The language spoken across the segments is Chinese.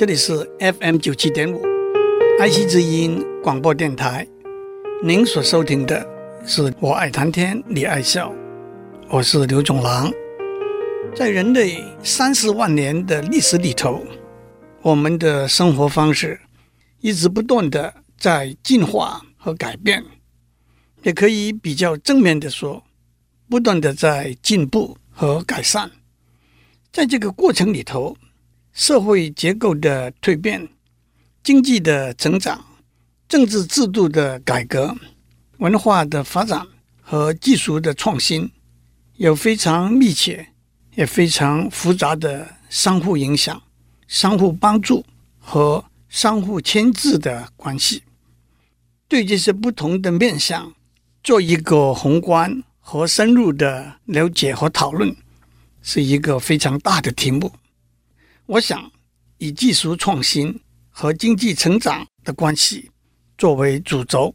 这里是 FM 九七点五，爱惜之音广播电台。您所收听的是我爱谈天，你爱笑，我是刘总郎。在人类三十万年的历史里头，我们的生活方式一直不断的在进化和改变，也可以比较正面的说，不断的在进步和改善。在这个过程里头，社会结构的蜕变、经济的成长、政治制度的改革、文化的发展和技术的创新，有非常密切也非常复杂的相互影响、相互帮助和相互牵制的关系。对这些不同的面向做一个宏观和深入的了解和讨论，是一个非常大的题目。我想以技术创新和经济成长的关系作为主轴，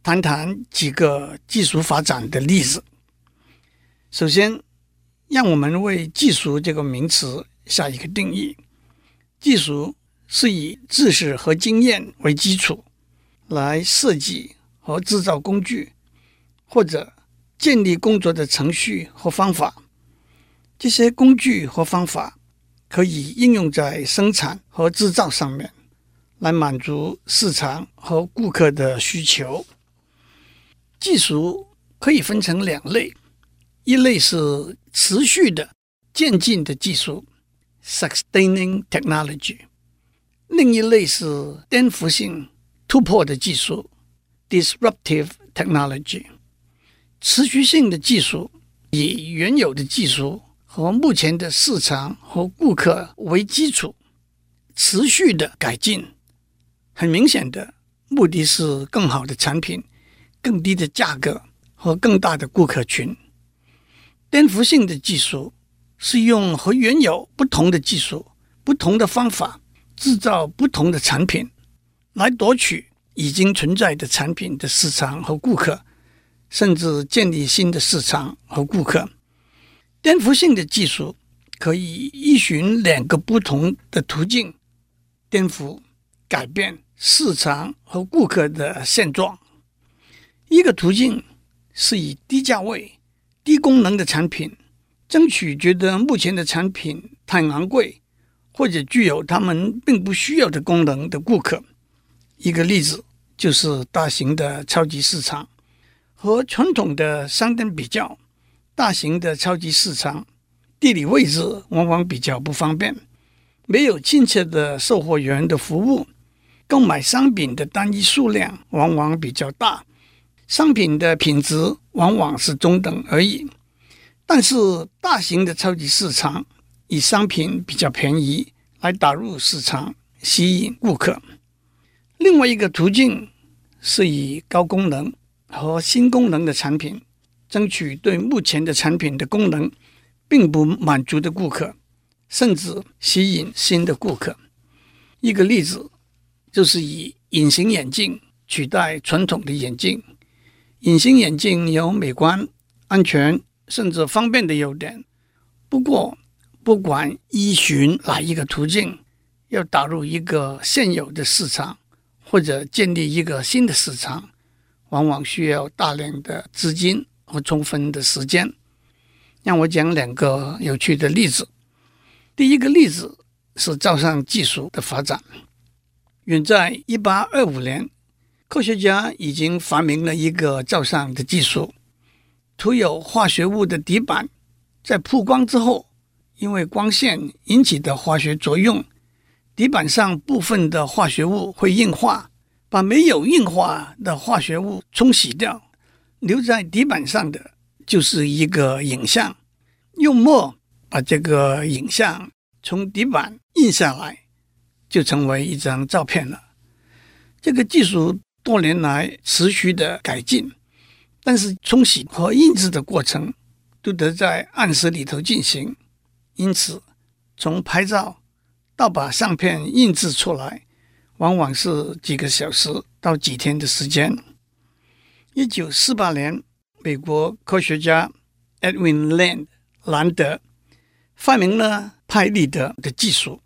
谈谈几个技术发展的例子。首先，让我们为技术这个名词下一个定义：技术是以知识和经验为基础，来设计和制造工具，或者建立工作的程序和方法。这些工具和方法。可以应用在生产和制造上面，来满足市场和顾客的需求。技术可以分成两类，一类是持续的渐进的技术 （sustaining technology），另一类是颠覆性突破的技术 （disruptive technology）。持续性的技术以原有的技术。和目前的市场和顾客为基础，持续的改进，很明显的目的是更好的产品、更低的价格和更大的顾客群。颠覆性的技术是用和原有不同的技术、不同的方法制造不同的产品，来夺取已经存在的产品的市场和顾客，甚至建立新的市场和顾客。颠覆性的技术可以依循两个不同的途径颠覆、改变市场和顾客的现状。一个途径是以低价位、低功能的产品争取觉得目前的产品太昂贵，或者具有他们并不需要的功能的顾客。一个例子就是大型的超级市场和传统的商店比较。大型的超级市场地理位置往往比较不方便，没有亲切的售货员的服务，购买商品的单一数量往往比较大，商品的品质往往是中等而已。但是大型的超级市场以商品比较便宜来打入市场，吸引顾客。另外一个途径是以高功能和新功能的产品。争取对目前的产品的功能并不满足的顾客，甚至吸引新的顾客。一个例子就是以隐形眼镜取代传统的眼镜。隐形眼镜有美观、安全甚至方便的优点。不过，不管依循哪一个途径，要打入一个现有的市场或者建立一个新的市场，往往需要大量的资金。和充分的时间，让我讲两个有趣的例子。第一个例子是照相技术的发展。远在一八二五年，科学家已经发明了一个照相的技术。涂有化学物的底板在曝光之后，因为光线引起的化学作用，底板上部分的化学物会硬化，把没有硬化的化学物冲洗掉。留在底板上的就是一个影像，用墨把这个影像从底板印下来，就成为一张照片了。这个技术多年来持续的改进，但是冲洗和印制的过程都得在暗室里头进行，因此从拍照到把相片印制出来，往往是几个小时到几天的时间。一九四八年，美国科学家 Edwin Land 兰德发明了拍立得的技术。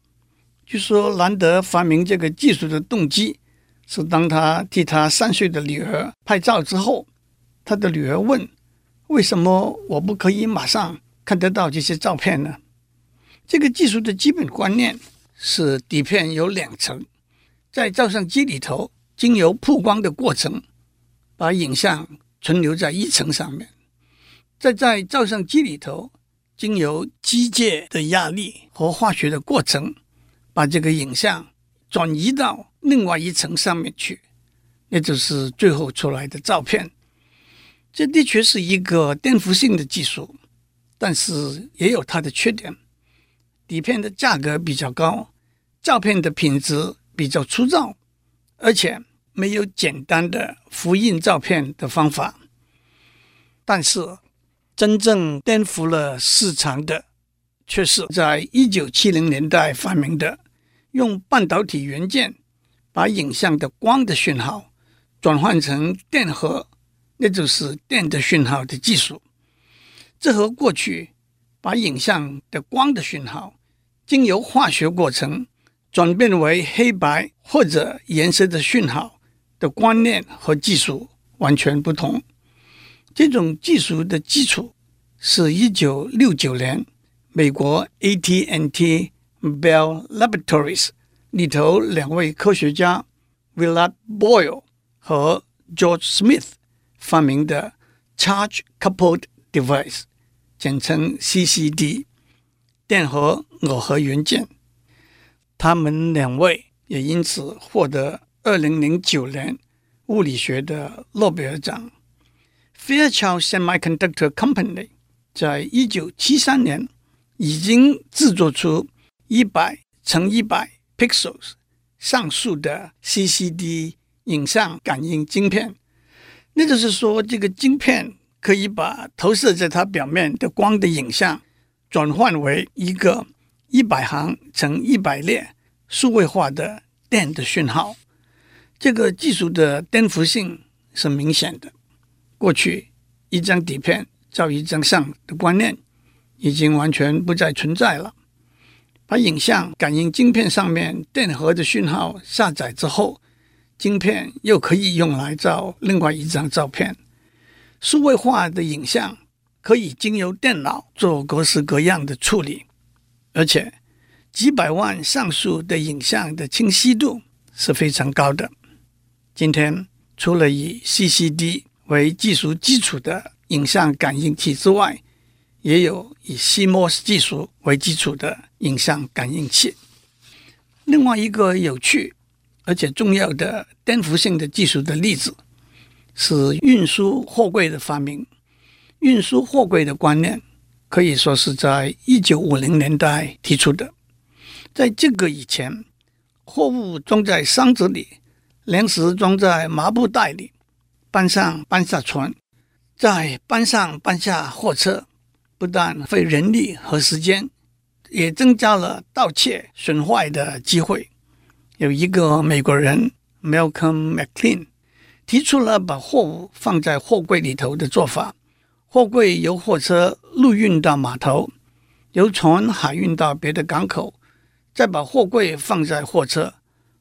据说兰德发明这个技术的动机是，当他替他三岁的女儿拍照之后，他的女儿问：“为什么我不可以马上看得到这些照片呢？”这个技术的基本观念是底片有两层，在照相机里头经由曝光的过程，把影像存留在一层上面，再在照相机里头经由机械的压力和化学的过程。把这个影像转移到另外一层上面去，那就是最后出来的照片。这的确是一个颠覆性的技术，但是也有它的缺点。底片的价格比较高，照片的品质比较粗糙，而且没有简单的复印照片的方法。但是，真正颠覆了市场的，却是在一九七零年代发明的。用半导体元件把影像的光的讯号转换成电荷，那就是电的讯号的技术。这和过去把影像的光的讯号经由化学过程转变为黑白或者颜色的讯号的观念和技术完全不同。这种技术的基础是一九六九年美国 AT&T。Bell Laboratories 里头两位科学家 Willard Boyle 和 George Smith 发明的 Charge Coupled Device，简称 CCD，电荷耦合元件。他们两位也因此获得二零零九年物理学的诺贝尔奖。Fairchild Semiconductor Company 在一九七三年已经制作出。一百乘一百 pixels 像素的 CCD 影像感应晶片，那就是说，这个晶片可以把投射在它表面的光的影像转换为一个一百行乘一百列数位化的电的讯号。这个技术的颠覆性是明显的。过去一张底片照一张相的观念已经完全不再存在了。把影像感应晶片上面电荷的讯号下载之后，晶片又可以用来照另外一张照片。数位化的影像可以经由电脑做各式各样的处理，而且几百万像素的影像的清晰度是非常高的。今天除了以 CCD 为技术基础的影像感应器之外，也有以 CMOS 技术为基础的。影像感应器。另外一个有趣而且重要的颠覆性的技术的例子是运输货柜的发明。运输货柜的观念可以说是在一九五零年代提出的。在这个以前，货物装在箱子里，粮食装在麻布袋里，搬上搬下船，再搬上搬下货车，不但费人力和时间。也增加了盗窃损坏的机会。有一个美国人 Malcolm McLean 提出了把货物放在货柜里头的做法：货柜由货车陆运到码头，由船海运到别的港口，再把货柜放在货车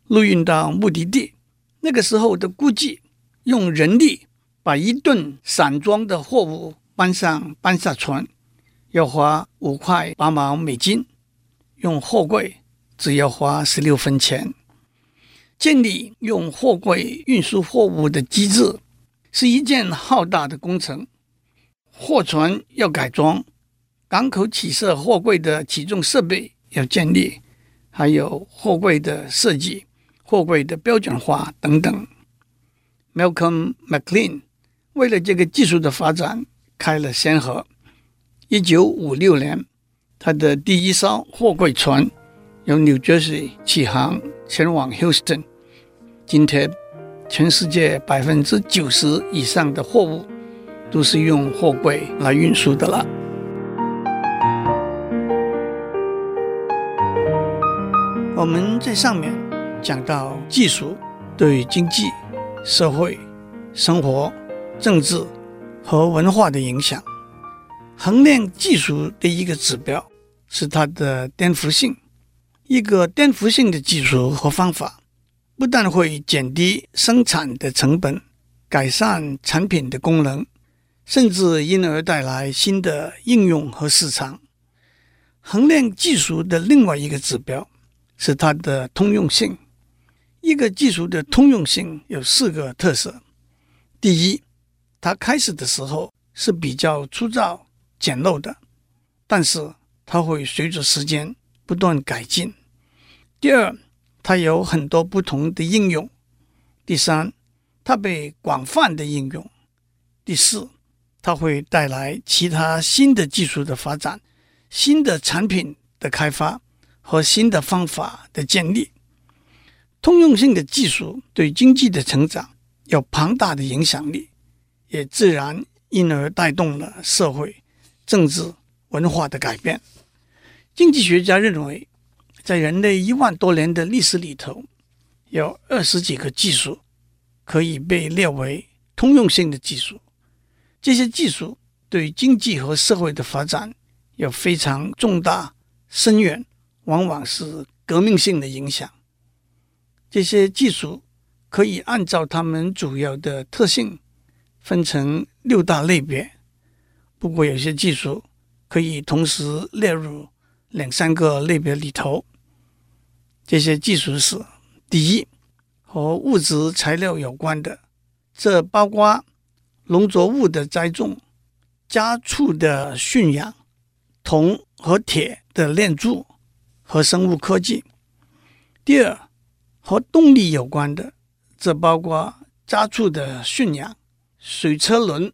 陆运到目的地。那个时候的估计，用人力把一吨散装的货物搬上搬下船。要花五块八毛美金，用货柜只要花十六分钱。建立用货柜运输货物的机制是一件浩大的工程。货船要改装，港口起设货柜的起重设备要建立，还有货柜的设计、货柜的标准化等等。Malcolm McLean 为了这个技术的发展开了先河。一九五六年，他的第一艘货柜船由 New Jersey 起航前往 Houston。今天，全世界百分之九十以上的货物都是用货柜来运输的了。我们在上面讲到技术对经济、社会、生活、政治和文化的影响。衡量技术的一个指标是它的颠覆性。一个颠覆性的技术和方法，不但会减低生产的成本，改善产品的功能，甚至因而带来新的应用和市场。衡量技术的另外一个指标是它的通用性。一个技术的通用性有四个特色：第一，它开始的时候是比较粗糙、简陋的，但是它会随着时间不断改进；第二，它有很多不同的应用；第三，它被广泛的应用；第四，它会带来其他新的技术的发展、新的产品的开发和新的方法的建立。通用性的技术对经济的成长有庞大的影响力，也自然因而带动了社会、政治、文化的改变。经济学家认为，在人类一万多年的历史里头，有二十几个技术可以被列为通用性的技术。这些技术对经济和社会的发展有非常重大、深远，往往是革命性的影响。这些技术可以按照它们主要的特性分成六大类别。不过，有些技术可以同时列入两三个类别里头。这些技术是：第一，和物质材料有关的，这包括农作物的栽种、家畜的驯养、铜和铁的炼铸和生物科技。第二，和动力有关的，这包括家畜的驯养、水车轮、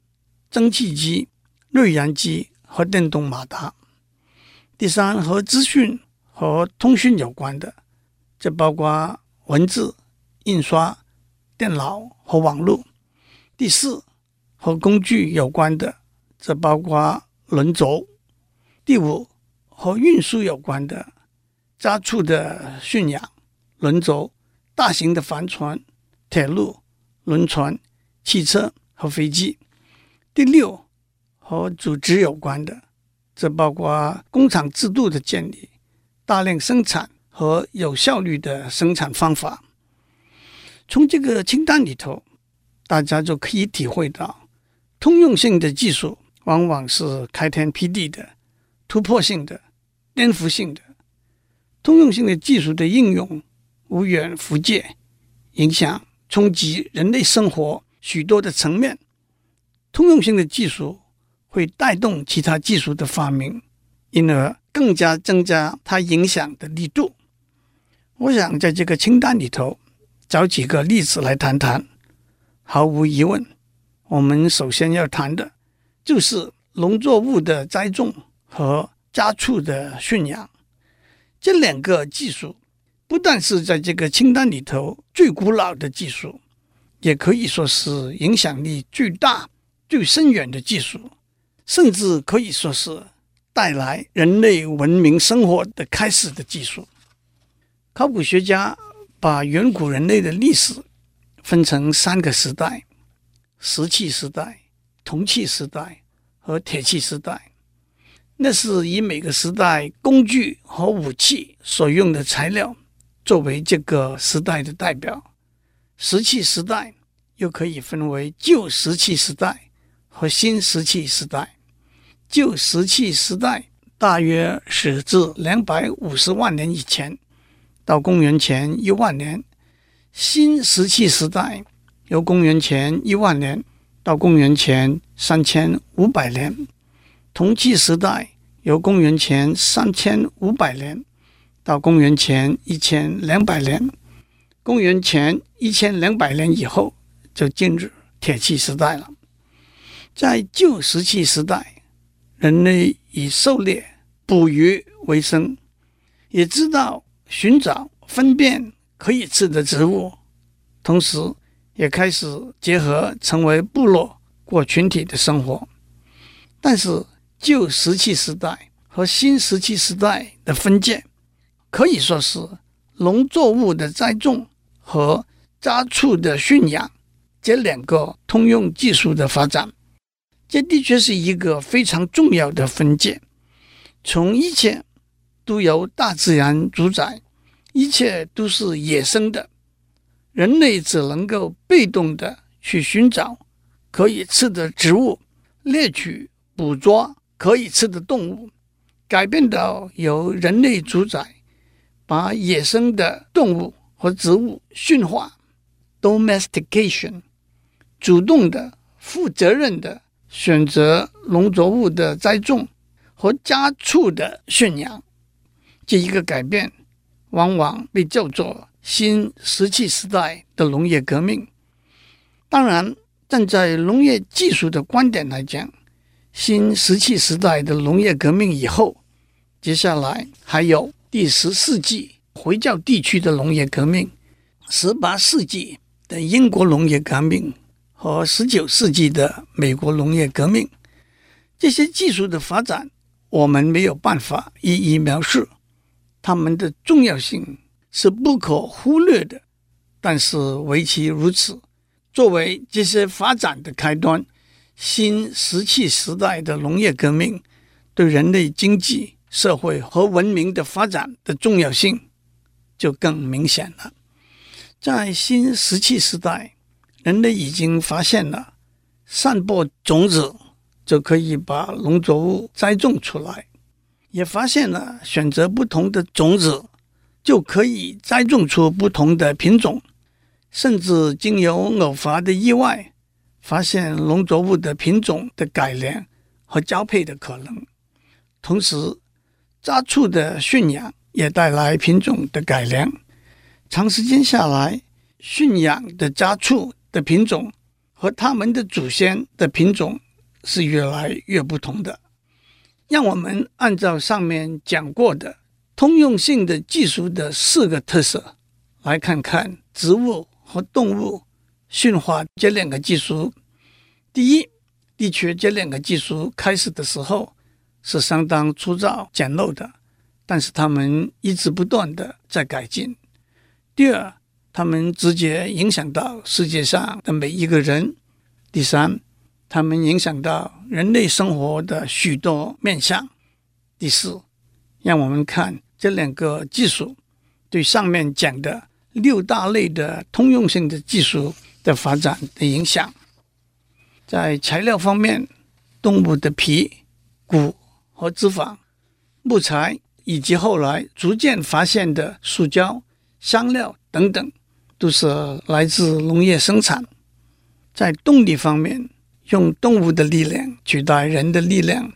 蒸汽机、内燃机和电动马达。第三，和资讯和通讯有关的，这包括文字、印刷、电脑和网络。第四，和工具有关的，这包括轮轴。第五，和运输有关的，家畜的驯养、轮轴。大型的帆船、铁路、轮船、汽车和飞机。第六，和组织有关的，这包括工厂制度的建立、大量生产和有效率的生产方法。从这个清单里头，大家就可以体会到，通用性的技术往往是开天辟地的、突破性的、颠覆性的。通用性的技术的应用。无远弗届，影响冲击人类生活许多的层面。通用性的技术会带动其他技术的发明，因而更加增加它影响的力度。我想在这个清单里头找几个例子来谈谈。毫无疑问，我们首先要谈的就是农作物的栽种和家畜的驯养这两个技术。不但是在这个清单里头最古老的技术，也可以说是影响力最大、最深远的技术，甚至可以说是带来人类文明生活的开始的技术。考古学家把远古人类的历史分成三个时代：石器时代、铜器时代和铁器时代。那是以每个时代工具和武器所用的材料。作为这个时代的代表，石器时代又可以分为旧石器时代和新石器时代。旧石器时代大约始自两百五十万年以前，到公元前一万年；新石器时代由公元前一万年到公元前三千五百年；铜器时代由公元前三千五百年。到公元前一千两百年，公元前一千两百年以后，就进入铁器时代了。在旧石器时代，人类以狩猎、捕鱼为生，也知道寻找、分辨可以吃的植物，同时也开始结合，成为部落过群体的生活。但是，旧石器时代和新石器时代的分界。可以说是农作物的栽种和家畜的驯养这两个通用技术的发展，这的确是一个非常重要的分界。从一切都由大自然主宰一切都是野生的，人类只能够被动的去寻找可以吃的植物，猎取、捕捉可以吃的动物，改变到由人类主宰，把野生的动物和植物驯化 （domestication），主动的、负责任的选择农作物的栽种和家畜的驯养。这一个改变，往往被叫做新石器时代的农业革命。当然，站在农业技术的观点来讲，新石器时代的农业革命以后，接下来还有第十世纪回教地区的农业革命、十八世纪的英国农业革命和十九世纪的美国农业革命。这些技术的发展，我们没有办法一一描述。它们的重要性是不可忽略的，但是唯其如此。作为这些发展的开端，新石器时代的农业革命对人类经济、社会和文明的发展的重要性就更明显了。在新石器时代，人类已经发现了散播种子就可以把农作物栽种出来。也发现了选择不同的种子就可以栽种出不同的品种，甚至经由偶发的意外，发现农作物的品种的改良和交配的可能。同时，家畜的驯养也带来品种的改良。长时间下来，驯养的家畜的品种和他们的祖先的品种是越来越不同的。让我们按照上面讲过的通用性的技术的四个特色，来看看植物和动物驯化这两个技术。第一，的确，这两个技术开始的时候是相当粗糙简陋的，但是他们一直不断的在改进。第二，他们直接影响到世界上的每一个人。第三，他们影响到人类生活的许多面向。第四，让我们看这两个技术对上面讲的六大类的通用性的技术的发展的影响。在材料方面，动物的皮、骨和脂肪、木材，以及后来逐渐发现的塑胶、香料等等，都是来自农业生产。在动力方面，用动物的力量取代人的力量，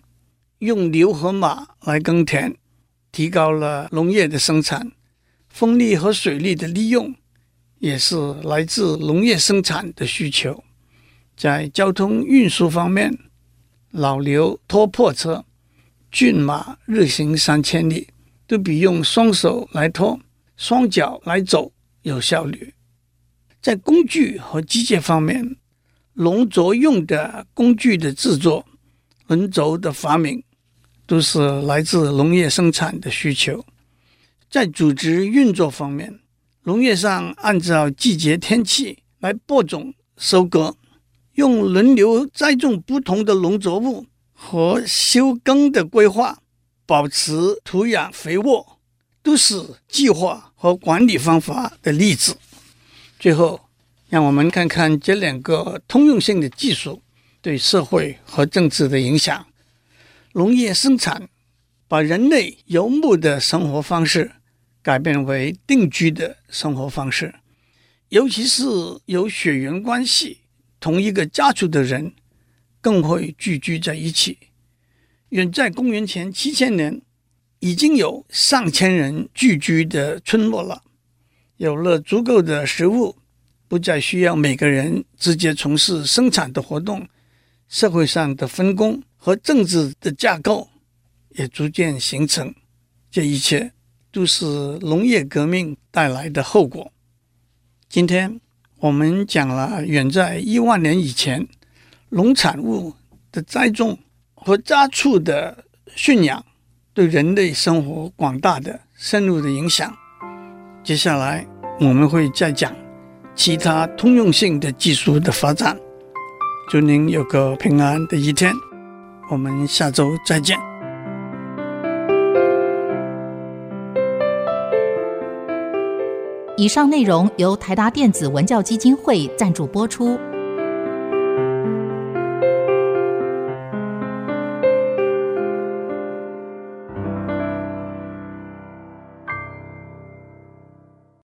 用牛和马来耕田，提高了农业的生产。风力和水力的利用也是来自农业生产的需求。在交通运输方面，老牛拖破车，骏马日行三千里，都比用双手来拖、双脚来走有效率。在工具和机械方面，农作用的工具的制作、轮轴的发明，都是来自农业生产的需求。在组织运作方面，农业上按照季节天气来播种、收割，用轮流栽种不同的农作物和休耕的规划，保持土壤肥沃，都是计划和管理方法的例子。最后。让我们看看这两个通用性的技术对社会和政治的影响。农业生产把人类游牧的生活方式改变为定居的生活方式，尤其是有血缘关系、同一个家族的人更会聚居在一起。远在公元前七千年，已经有上千人聚居的村落了，有了足够的食物。不再需要每个人直接从事生产的活动，社会上的分工和政治的架构也逐渐形成。这一切都是农业革命带来的后果。今天我们讲了远在一万年以前，农产物的栽种和家畜的驯养对人类生活广大的深入的影响。接下来我们会再讲。其他通用性的技术的发展，祝您有个平安的一天。我们下周再见。以上内容由台达电子文教基金会赞助播出。